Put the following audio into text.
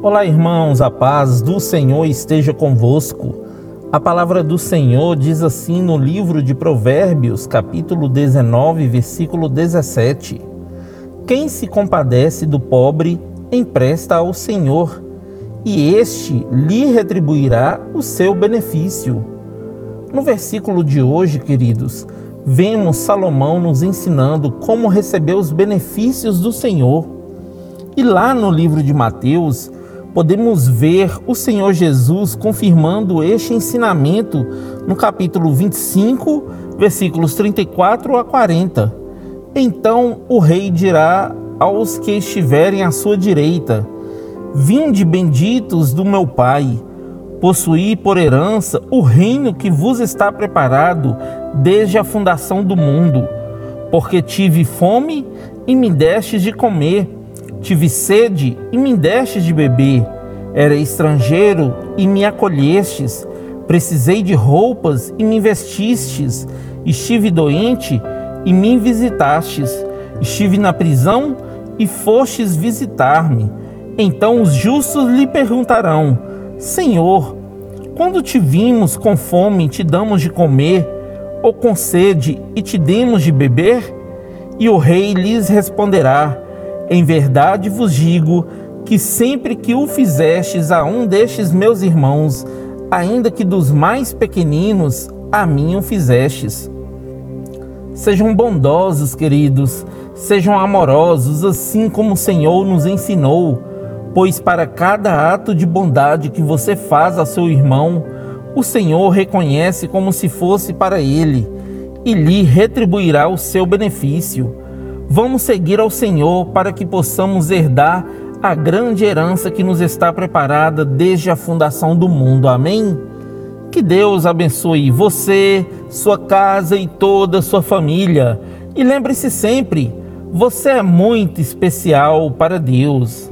Olá, irmãos, a paz do Senhor esteja convosco. A palavra do Senhor diz assim no livro de Provérbios, capítulo 19, versículo 17: Quem se compadece do pobre empresta ao Senhor, e este lhe retribuirá o seu benefício. No versículo de hoje, queridos, vemos Salomão nos ensinando como receber os benefícios do Senhor. E lá no livro de Mateus, podemos ver o Senhor Jesus confirmando este ensinamento no capítulo 25, versículos 34 a 40. Então o rei dirá aos que estiverem à sua direita: Vinde benditos do meu Pai, possuí por herança o reino que vos está preparado desde a fundação do mundo. Porque tive fome e me destes de comer, tive sede e me destes de beber, era estrangeiro e me acolhestes, precisei de roupas e me vestistes, estive doente e me visitastes, estive na prisão e fostes visitar-me. Então os justos lhe perguntarão: Senhor, quando te vimos com fome te damos de comer, ou com sede e te demos de beber? E o rei lhes responderá: Em verdade vos digo que sempre que o fizestes a um destes meus irmãos, ainda que dos mais pequeninos, a mim o fizestes. Sejam bondosos, queridos, sejam amorosos, assim como o Senhor nos ensinou, pois para cada ato de bondade que você faz a seu irmão, o Senhor reconhece como se fosse para ele e lhe retribuirá o seu benefício. Vamos seguir ao Senhor para que possamos herdar a grande herança que nos está preparada desde a fundação do mundo. Amém? Que Deus abençoe você, sua casa e toda a sua família. E lembre-se sempre, você é muito especial para Deus.